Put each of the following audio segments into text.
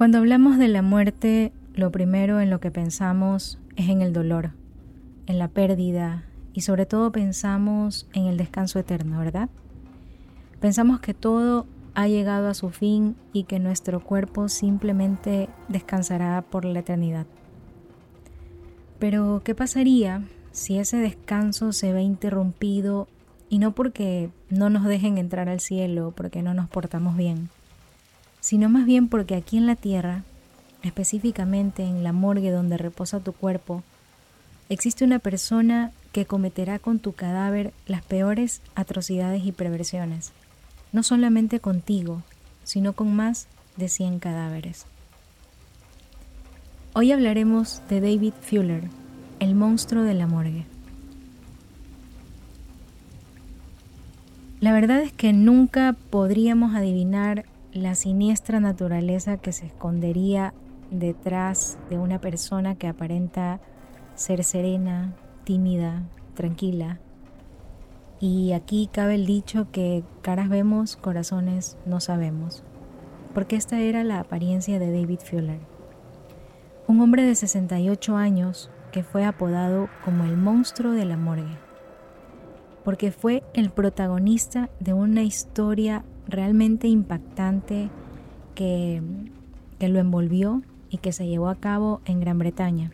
Cuando hablamos de la muerte, lo primero en lo que pensamos es en el dolor, en la pérdida y sobre todo pensamos en el descanso eterno, ¿verdad? Pensamos que todo ha llegado a su fin y que nuestro cuerpo simplemente descansará por la eternidad. Pero, ¿qué pasaría si ese descanso se ve interrumpido y no porque no nos dejen entrar al cielo, porque no nos portamos bien, sino más bien porque aquí en la tierra, específicamente en la morgue donde reposa tu cuerpo, existe una persona que cometerá con tu cadáver las peores atrocidades y perversiones, no solamente contigo, sino con más de 100 cadáveres. Hoy hablaremos de David Fuller, el monstruo de la morgue. La verdad es que nunca podríamos adivinar la siniestra naturaleza que se escondería detrás de una persona que aparenta ser serena, tímida, tranquila. Y aquí cabe el dicho que caras vemos, corazones no sabemos, porque esta era la apariencia de David Fuller. Un hombre de 68 años que fue apodado como el monstruo de la morgue, porque fue el protagonista de una historia realmente impactante que, que lo envolvió y que se llevó a cabo en Gran Bretaña.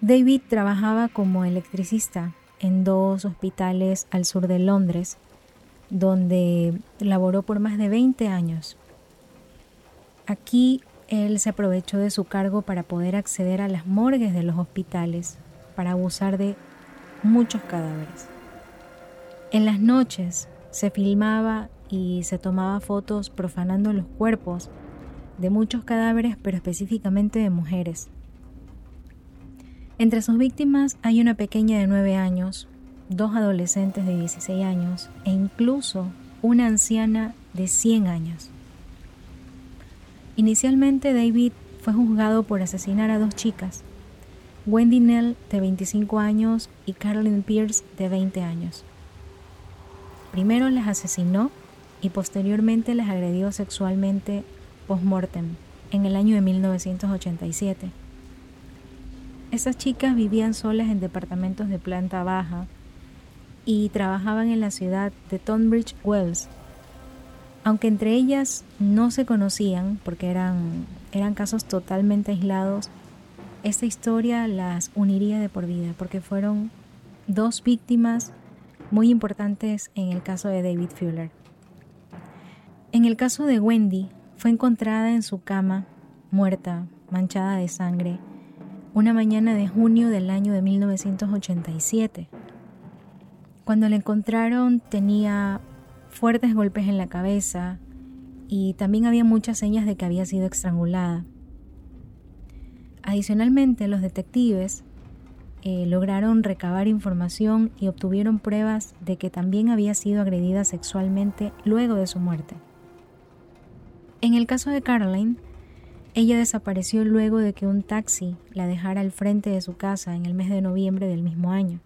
David trabajaba como electricista en dos hospitales al sur de Londres, donde laboró por más de 20 años. Aquí él se aprovechó de su cargo para poder acceder a las morgues de los hospitales, para abusar de muchos cadáveres. En las noches se filmaba y se tomaba fotos profanando los cuerpos de muchos cadáveres, pero específicamente de mujeres. Entre sus víctimas hay una pequeña de 9 años, dos adolescentes de 16 años e incluso una anciana de 100 años. Inicialmente David fue juzgado por asesinar a dos chicas, Wendy Nell de 25 años y Carolyn Pierce de 20 años. Primero las asesinó y posteriormente las agredió sexualmente post-mortem en el año de 1987. Esas chicas vivían solas en departamentos de planta baja y trabajaban en la ciudad de Tonbridge Wells. Aunque entre ellas no se conocían porque eran, eran casos totalmente aislados, esta historia las uniría de por vida porque fueron dos víctimas muy importantes en el caso de David Fuller. En el caso de Wendy, fue encontrada en su cama, muerta, manchada de sangre, una mañana de junio del año de 1987. Cuando la encontraron tenía fuertes golpes en la cabeza y también había muchas señas de que había sido estrangulada. Adicionalmente, los detectives eh, lograron recabar información y obtuvieron pruebas de que también había sido agredida sexualmente luego de su muerte. En el caso de Caroline, ella desapareció luego de que un taxi la dejara al frente de su casa en el mes de noviembre del mismo año.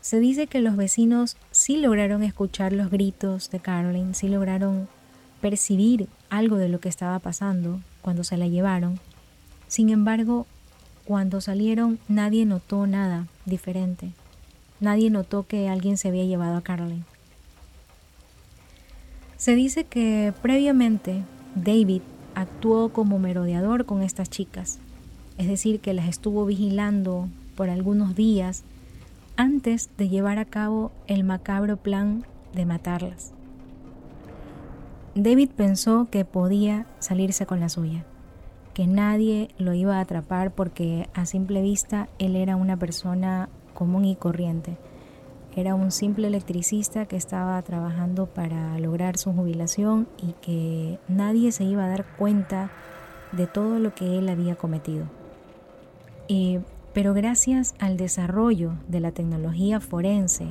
Se dice que los vecinos sí lograron escuchar los gritos de Caroline, sí lograron percibir algo de lo que estaba pasando cuando se la llevaron. Sin embargo, cuando salieron nadie notó nada diferente. Nadie notó que alguien se había llevado a Caroline. Se dice que previamente David actuó como merodeador con estas chicas, es decir, que las estuvo vigilando por algunos días antes de llevar a cabo el macabro plan de matarlas. David pensó que podía salirse con la suya que nadie lo iba a atrapar porque a simple vista él era una persona común y corriente. Era un simple electricista que estaba trabajando para lograr su jubilación y que nadie se iba a dar cuenta de todo lo que él había cometido. pero gracias al desarrollo de la tecnología forense,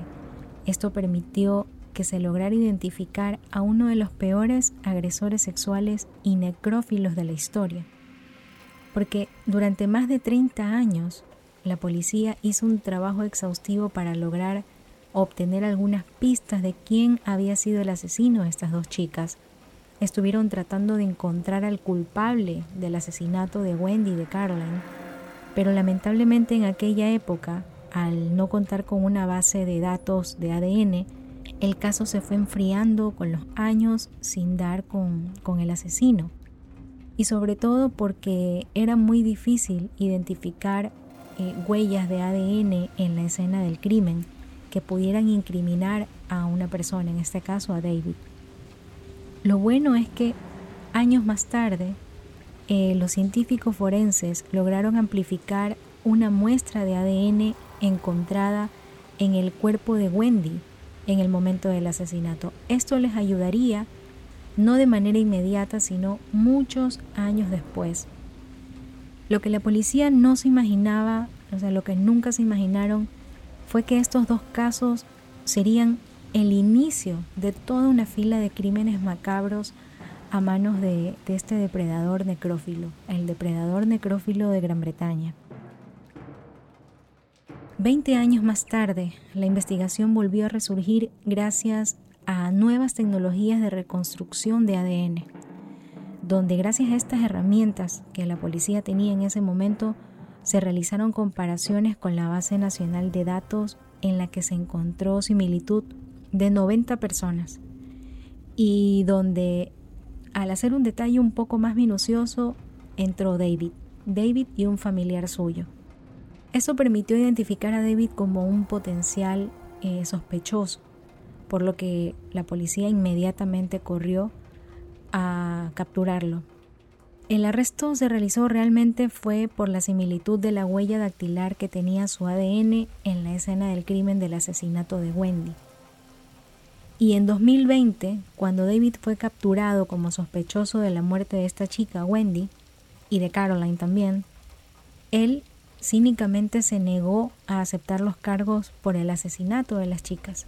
esto permitió que se lograra identificar a uno de los peores agresores sexuales y necrófilos de la historia porque durante más de 30 años la policía hizo un trabajo exhaustivo para lograr obtener algunas pistas de quién había sido el asesino de estas dos chicas, estuvieron tratando de encontrar al culpable del asesinato de Wendy y de Caroline, pero lamentablemente en aquella época, al no contar con una base de datos de ADN, el caso se fue enfriando con los años sin dar con, con el asesino. Y sobre todo porque era muy difícil identificar eh, huellas de ADN en la escena del crimen que pudieran incriminar a una persona, en este caso a David. Lo bueno es que años más tarde, eh, los científicos forenses lograron amplificar una muestra de ADN encontrada en el cuerpo de Wendy en el momento del asesinato. Esto les ayudaría no de manera inmediata, sino muchos años después. Lo que la policía no se imaginaba, o sea, lo que nunca se imaginaron, fue que estos dos casos serían el inicio de toda una fila de crímenes macabros a manos de, de este depredador necrófilo, el depredador necrófilo de Gran Bretaña. Veinte años más tarde, la investigación volvió a resurgir gracias a nuevas tecnologías de reconstrucción de ADN, donde gracias a estas herramientas que la policía tenía en ese momento, se realizaron comparaciones con la base nacional de datos en la que se encontró similitud de 90 personas y donde al hacer un detalle un poco más minucioso entró David, David y un familiar suyo. Eso permitió identificar a David como un potencial eh, sospechoso, por lo que la policía inmediatamente corrió a capturarlo. El arresto se realizó realmente fue por la similitud de la huella dactilar que tenía su ADN en la escena del crimen del asesinato de Wendy. Y en 2020, cuando David fue capturado como sospechoso de la muerte de esta chica, Wendy, y de Caroline también, él cínicamente se negó a aceptar los cargos por el asesinato de las chicas.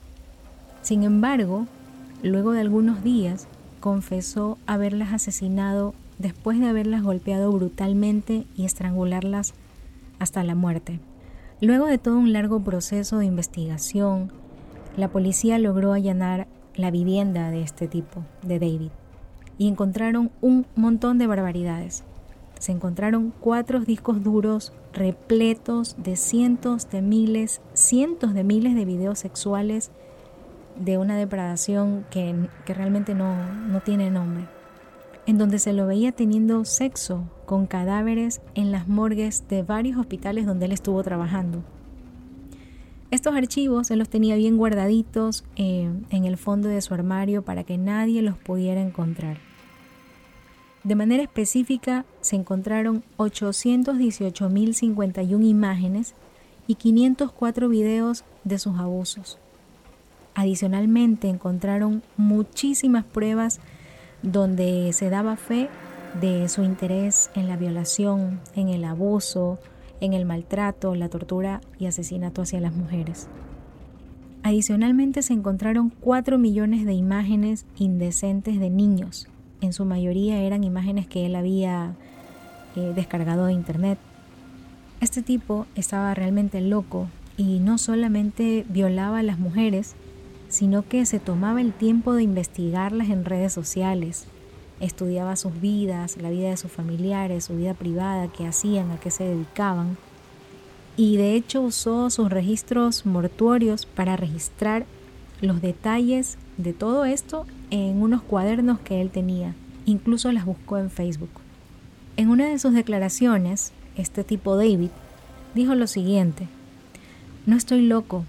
Sin embargo, luego de algunos días, confesó haberlas asesinado después de haberlas golpeado brutalmente y estrangularlas hasta la muerte. Luego de todo un largo proceso de investigación, la policía logró allanar la vivienda de este tipo, de David, y encontraron un montón de barbaridades se encontraron cuatro discos duros repletos de cientos de miles, cientos de miles de videos sexuales de una depredación que, realmente no, no tiene nombre, en donde se lo veía teniendo sexo con cadáveres en las morgues de varios hospitales donde él estuvo trabajando. Estos archivos él los tenía bien guardaditos eh, en el fondo de su armario para que nadie los pudiera encontrar. De manera específica, se encontraron 818.051 imágenes y 504 videos de sus abusos. Adicionalmente, encontraron muchísimas pruebas donde se daba fe de su interés en la violación, en el abuso, en el maltrato, la tortura y asesinato hacia las mujeres. Adicionalmente se encontraron 4 millones de imágenes indecentes de niños, en su mayoría eran imágenes que él había eh, descargado de internet. Este tipo estaba realmente loco y no solamente violaba a las mujeres, sino que se tomaba el tiempo de investigarlas en redes sociales, estudiaba sus vidas, la vida de sus familiares, su vida privada, qué hacían, a qué se dedicaban, y de hecho usó sus registros mortuorios para registrar los detalles de todo esto en unos cuadernos que él tenía. Incluso las buscó en Facebook. En una de sus declaraciones, este tipo David dijo lo siguiente, no estoy loco,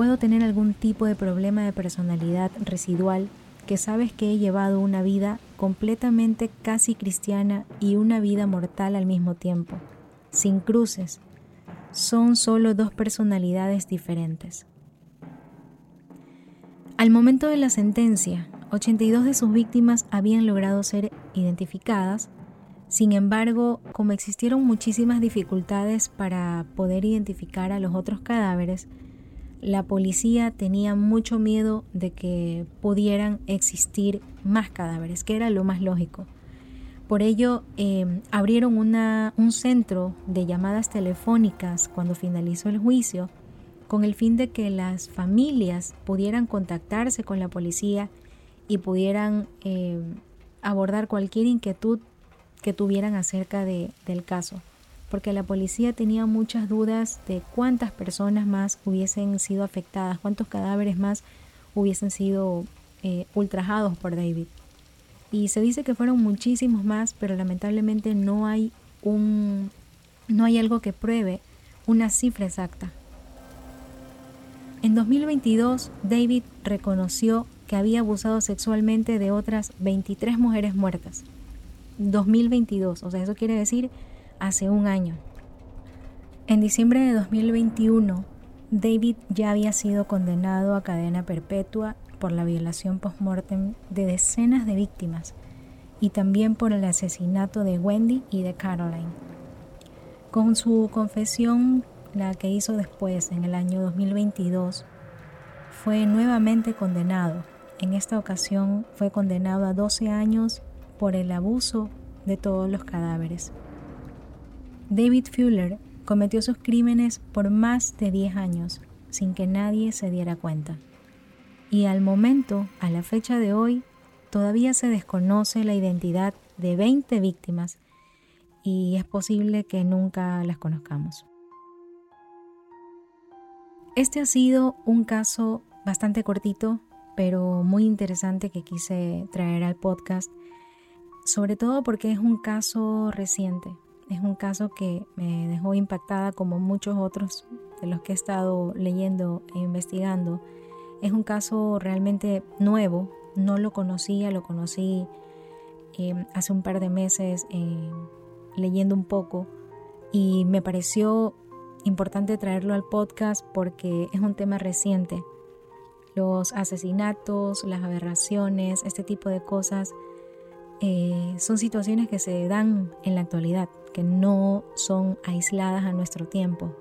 puedo tener algún tipo de problema de personalidad residual que sabes que he llevado una vida completamente casi cristiana y una vida mortal al mismo tiempo, sin cruces. Son solo dos personalidades diferentes. Al momento de la sentencia, 82 de sus víctimas habían logrado ser identificadas, sin embargo, como existieron muchísimas dificultades para poder identificar a los otros cadáveres, la policía tenía mucho miedo de que pudieran existir más cadáveres, que era lo más lógico. Por ello, eh, abrieron un centro de llamadas telefónicas cuando finalizó el juicio con el fin de que las familias pudieran contactarse con la policía y pudieran eh, abordar cualquier inquietud que tuvieran acerca de, del caso, porque la policía tenía muchas dudas de cuántas personas más hubiesen sido afectadas, cuántos cadáveres más hubiesen sido eh, ultrajados por David. Y se dice que fueron muchísimos más, pero lamentablemente no hay un no hay algo que pruebe una cifra exacta. En 2022, David reconoció que había abusado sexualmente de otras 23 mujeres muertas. 2022, o sea, eso quiere decir hace un año. En diciembre de 2021, David ya había sido condenado a cadena perpetua por la violación post-mortem de decenas de víctimas y también por el asesinato de Wendy y de Caroline. Con su confesión, la que hizo después en el año 2022, fue nuevamente condenado. En esta ocasión fue condenado a 12 años por el abuso de todos los cadáveres. David Fuller cometió sus crímenes por más de 10 años sin que nadie se diera cuenta. Y al momento, a la fecha de hoy, todavía se desconoce la identidad de 20 víctimas y es posible que nunca las conozcamos. Este ha sido un caso bastante cortito, pero muy interesante que quise traer al podcast, sobre todo porque es un caso reciente, es un caso que me dejó impactada como muchos otros de los que he estado leyendo e investigando. Es un caso realmente nuevo, no lo conocía, lo conocí em, hace un par de meses em, leyendo un poco y me pareció importante traerlo al podcast porque es un tema reciente. Los asesinatos, las aberraciones, este tipo de cosas eh, son situaciones que se dan en la actualidad, que no son aisladas a nuestro tiempo.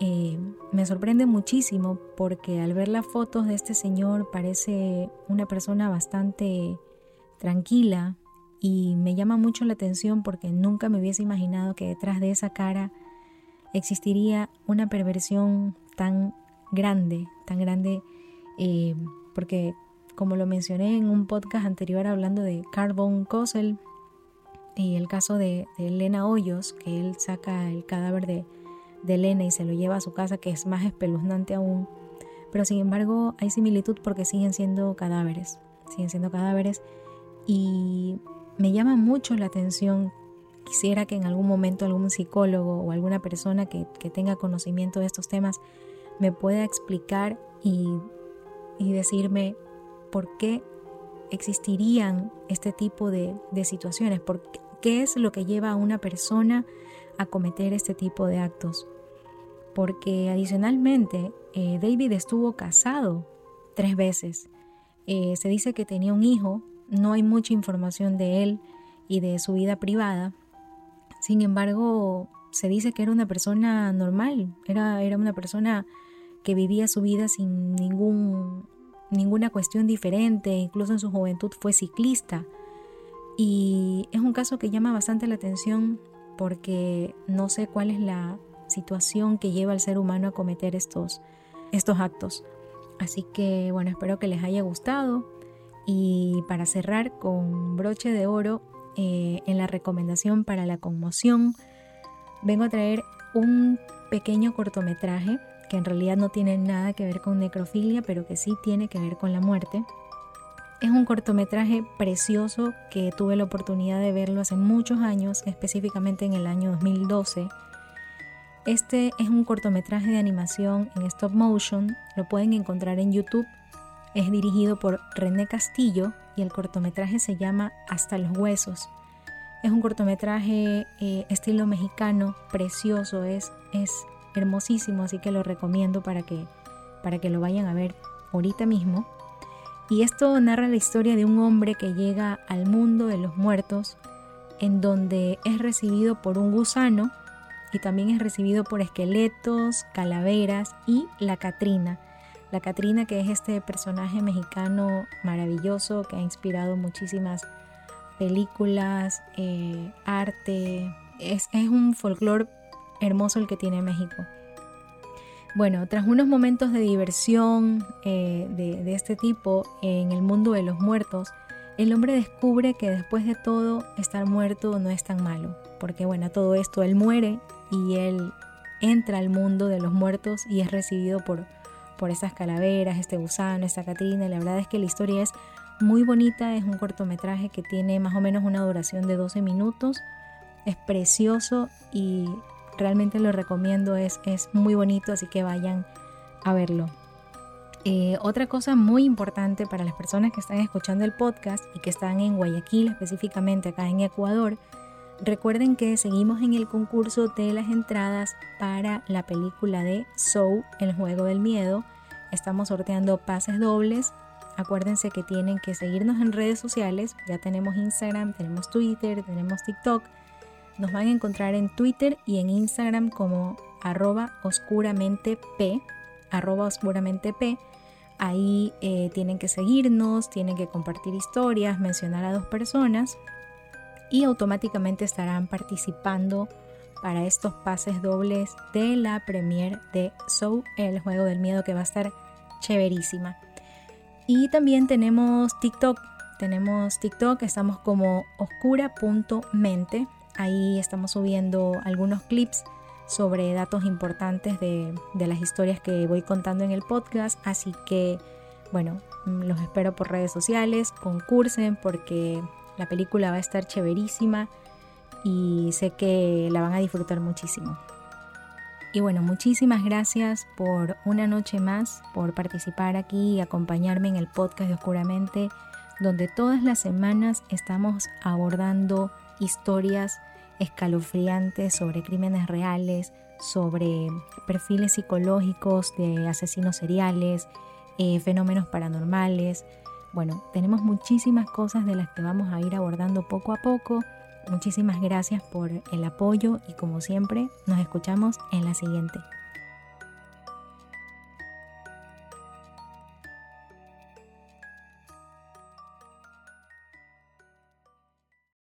Eh, me sorprende muchísimo porque al ver las fotos de este señor parece una persona bastante tranquila y me llama mucho la atención porque nunca me hubiese imaginado que detrás de esa cara existiría una perversión tan grande, tan grande, eh, porque como lo mencioné en un podcast anterior hablando de Carbon Cosell y el caso de, Elena Hoyos, que él saca el cadáver de, de Elena y se lo lleva a su casa, que es más espeluznante aún. Pero sin embargo hay similitud porque siguen siendo cadáveres, siguen siendo cadáveres y me llama mucho la atención. Quisiera que en algún momento algún psicólogo o alguna persona que, que tenga conocimiento de estos temas me pueda explicar y, y decirme por qué existirían este tipo de, situaciones, por qué, es lo que lleva a una persona a cometer este tipo de actos. Porque adicionalmente eh, David estuvo casado tres veces. Eh, se dice que tenía un hijo, no hay mucha información de él y de su vida privada. Sin embargo, se dice que era una persona normal, era, era una persona que vivía su vida sin ningún ninguna cuestión diferente, incluso en su juventud fue ciclista. Y es un caso que llama bastante la atención porque no sé cuál es la situación que lleva al ser humano a cometer estos, estos actos. Así que bueno, espero que les haya gustado. Y para cerrar con broche de oro, eh, en la recomendación para la conmoción, vengo a traer un pequeño cortometraje que en realidad no tiene nada que ver con necrofilia, pero que sí tiene que ver con la muerte. Es un cortometraje precioso que tuve la oportunidad de verlo hace muchos años, específicamente en el año 2012. Este es un cortometraje de animación en stop motion, lo pueden encontrar en YouTube. Es dirigido por René Castillo y el cortometraje se llama Hasta los Huesos. Es un cortometraje eh, estilo mexicano, precioso, es, es hermosísimo, así que lo recomiendo para que, para que lo vayan a ver ahorita mismo. Y esto narra la historia de un hombre que llega al mundo de los muertos, en donde es recibido por un gusano y también es recibido por esqueletos, calaveras y la Catrina. La Catrina que es este personaje mexicano maravilloso que ha inspirado muchísimas películas, eh, arte. Es, es un folclore hermoso el que tiene México. Bueno, tras unos momentos de diversión eh, de, este tipo en el mundo de los muertos, el hombre descubre que después de todo estar muerto no es tan malo, porque bueno, todo esto él muere y él entra al mundo de los muertos y es recibido por, por esas calaveras, este gusano, esta Catrina. La verdad es que la historia es muy bonita, es un cortometraje que tiene más o menos una duración de 12 minutos, es precioso y realmente lo recomiendo, es, es muy bonito, así que vayan a verlo. Eh, otra cosa muy importante para las personas que están escuchando el podcast y que están en Guayaquil, específicamente acá en Ecuador, recuerden que seguimos en el concurso de las entradas para la película de Soul, el juego del miedo. Estamos sorteando pases dobles. Acuérdense que tienen que seguirnos en redes sociales. Ya tenemos Instagram, tenemos Twitter, tenemos TikTok. Nos van a encontrar en Twitter y en Instagram como arroba oscuramente p, arroba p. Ahí eh, tienen que seguirnos, tienen que compartir historias, mencionar a dos personas y automáticamente estarán participando para estos pases dobles de la premier de Soul, el juego del miedo que va a estar chéverísima. Y también tenemos TikTok. Tenemos TikTok, estamos como oscura.mente. Ahí estamos subiendo algunos clips sobre datos importantes de, las historias que voy contando en el podcast. Así que, bueno, los espero por redes sociales, concursen porque la película va a estar chéverísima y sé que la van a disfrutar muchísimo. Y bueno, muchísimas gracias por una noche más, por participar aquí y acompañarme en el podcast de Oscuramente, donde todas las semanas estamos abordando historias escalofriantes sobre crímenes reales, sobre perfiles psicológicos de asesinos seriales, eh, fenómenos paranormales. Bueno, tenemos muchísimas cosas de las que vamos a ir abordando poco a poco. Muchísimas gracias por el apoyo y como siempre nos escuchamos en la siguiente.